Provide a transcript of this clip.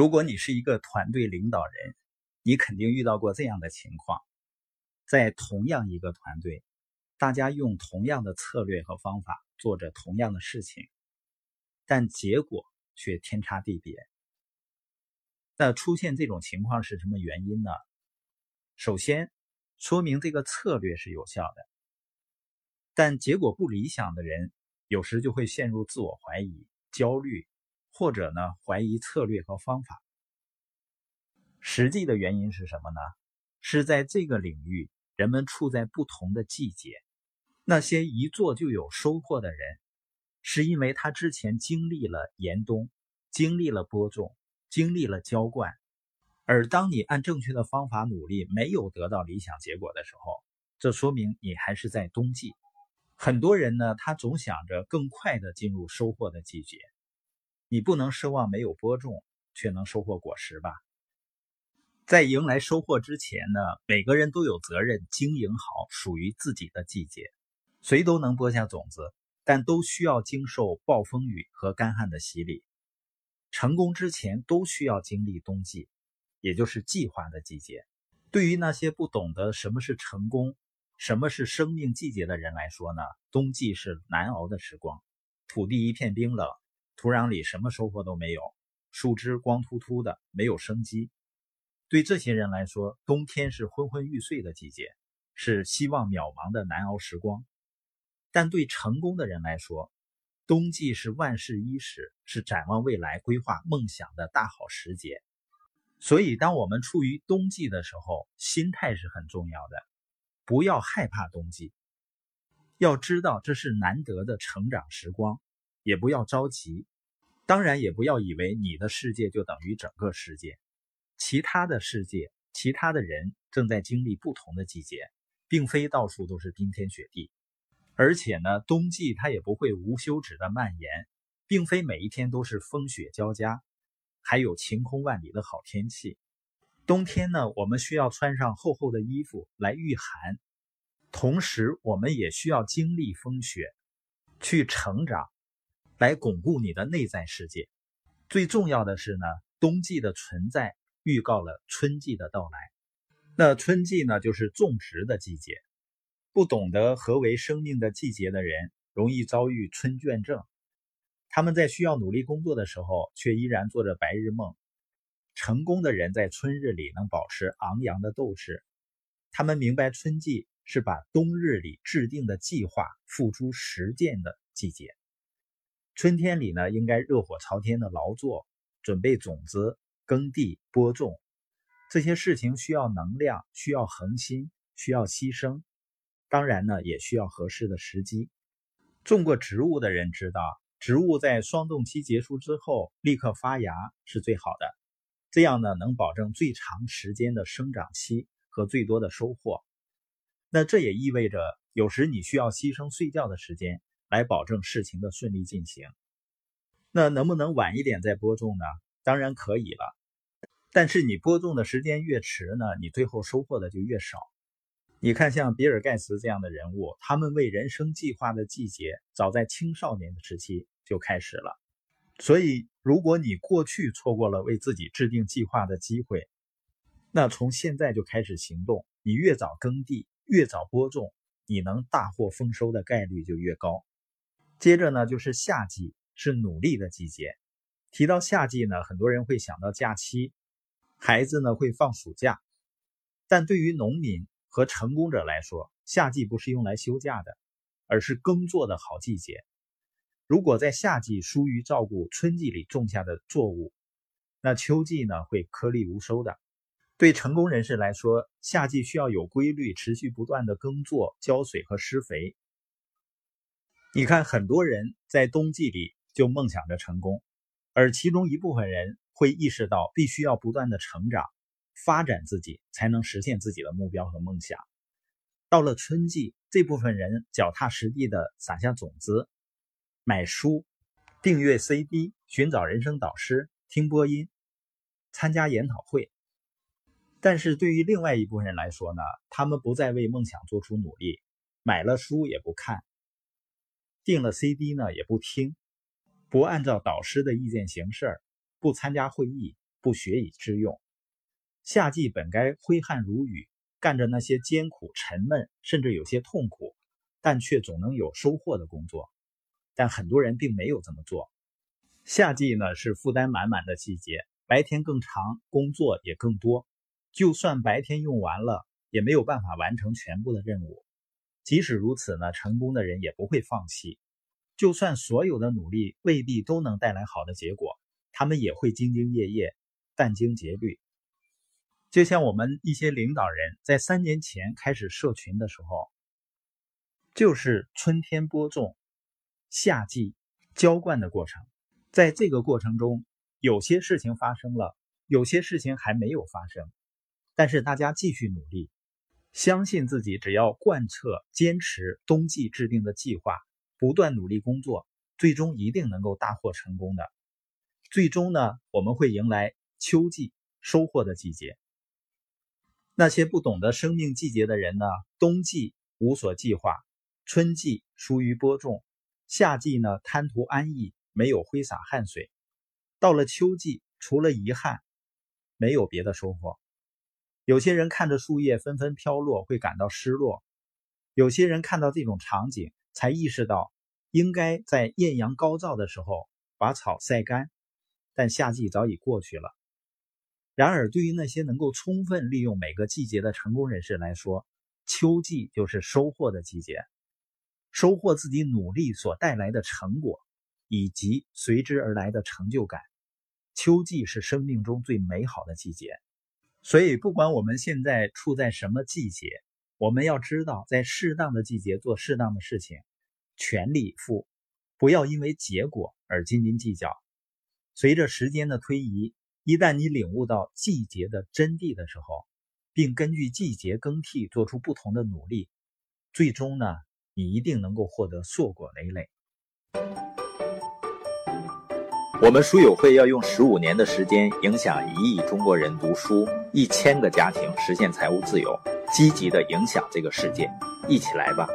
如果你是一个团队领导人，你肯定遇到过这样的情况：在同样一个团队，大家用同样的策略和方法做着同样的事情，但结果却天差地别。那出现这种情况是什么原因呢？首先，说明这个策略是有效的，但结果不理想的人，有时就会陷入自我怀疑、焦虑。或者呢，怀疑策略和方法。实际的原因是什么呢？是在这个领域，人们处在不同的季节。那些一做就有收获的人，是因为他之前经历了严冬，经历了播种，经历了浇灌。而当你按正确的方法努力，没有得到理想结果的时候，这说明你还是在冬季。很多人呢，他总想着更快的进入收获的季节。你不能奢望没有播种却能收获果实吧？在迎来收获之前呢，每个人都有责任经营好属于自己的季节。谁都能播下种子，但都需要经受暴风雨和干旱的洗礼。成功之前都需要经历冬季，也就是计划的季节。对于那些不懂得什么是成功、什么是生命季节的人来说呢，冬季是难熬的时光，土地一片冰冷。土壤里什么收获都没有，树枝光秃秃的，没有生机。对这些人来说，冬天是昏昏欲睡的季节，是希望渺茫的难熬时光。但对成功的人来说，冬季是万事伊始，是展望未来、规划梦想的大好时节。所以，当我们处于冬季的时候，心态是很重要的。不要害怕冬季，要知道这是难得的成长时光，也不要着急。当然，也不要以为你的世界就等于整个世界，其他的世界、其他的人正在经历不同的季节，并非到处都是冰天雪地。而且呢，冬季它也不会无休止的蔓延，并非每一天都是风雪交加，还有晴空万里的好天气。冬天呢，我们需要穿上厚厚的衣服来御寒，同时我们也需要经历风雪，去成长。来巩固你的内在世界。最重要的是呢，冬季的存在预告了春季的到来。那春季呢，就是种植的季节。不懂得何为生命的季节的人，容易遭遇春倦症。他们在需要努力工作的时候，却依然做着白日梦。成功的人在春日里能保持昂扬的斗志。他们明白春季是把冬日里制定的计划付诸实践的季节。春天里呢，应该热火朝天的劳作，准备种子、耕地、播种，这些事情需要能量，需要恒心，需要牺牲，当然呢，也需要合适的时机。种过植物的人知道，植物在霜冻期结束之后立刻发芽是最好的，这样呢，能保证最长时间的生长期和最多的收获。那这也意味着，有时你需要牺牲睡觉的时间。来保证事情的顺利进行，那能不能晚一点再播种呢？当然可以了，但是你播种的时间越迟呢，你最后收获的就越少。你看，像比尔盖茨这样的人物，他们为人生计划的季节，早在青少年的时期就开始了。所以，如果你过去错过了为自己制定计划的机会，那从现在就开始行动，你越早耕地，越早播种，你能大获丰收的概率就越高。接着呢，就是夏季是努力的季节。提到夏季呢，很多人会想到假期，孩子呢会放暑假。但对于农民和成功者来说，夏季不是用来休假的，而是耕作的好季节。如果在夏季疏于照顾春季里种下的作物，那秋季呢会颗粒无收的。对成功人士来说，夏季需要有规律、持续不断的耕作、浇水和施肥。你看，很多人在冬季里就梦想着成功，而其中一部分人会意识到必须要不断的成长、发展自己，才能实现自己的目标和梦想。到了春季，这部分人脚踏实地的撒下种子，买书、订阅 CD、寻找人生导师、听播音、参加研讨会。但是对于另外一部分人来说呢，他们不再为梦想做出努力，买了书也不看。订了 CD 呢，也不听，不按照导师的意见行事，不参加会议，不学以致用。夏季本该挥汗如雨，干着那些艰苦、沉闷，甚至有些痛苦，但却总能有收获的工作。但很多人并没有这么做。夏季呢是负担满满的季节，白天更长，工作也更多。就算白天用完了，也没有办法完成全部的任务。即使如此呢，成功的人也不会放弃。就算所有的努力未必都能带来好的结果，他们也会兢兢业业、殚精竭虑。就像我们一些领导人在三年前开始社群的时候，就是春天播种，夏季浇灌的过程。在这个过程中，有些事情发生了，有些事情还没有发生，但是大家继续努力。相信自己，只要贯彻、坚持冬季制定的计划，不断努力工作，最终一定能够大获成功的。最终呢，我们会迎来秋季收获的季节。那些不懂得生命季节的人呢，冬季无所计划，春季疏于播种，夏季呢贪图安逸，没有挥洒汗水，到了秋季，除了遗憾，没有别的收获。有些人看着树叶纷纷飘落，会感到失落；有些人看到这种场景，才意识到应该在艳阳高照的时候把草晒干。但夏季早已过去了。然而，对于那些能够充分利用每个季节的成功人士来说，秋季就是收获的季节，收获自己努力所带来的成果，以及随之而来的成就感。秋季是生命中最美好的季节。所以，不管我们现在处在什么季节，我们要知道，在适当的季节做适当的事情，全力以赴，不要因为结果而斤斤计较。随着时间的推移，一旦你领悟到季节的真谛的时候，并根据季节更替做出不同的努力，最终呢，你一定能够获得硕果累累。我们书友会要用十五年的时间，影响一亿中国人读书，一千个家庭实现财务自由，积极的影响这个世界，一起来吧！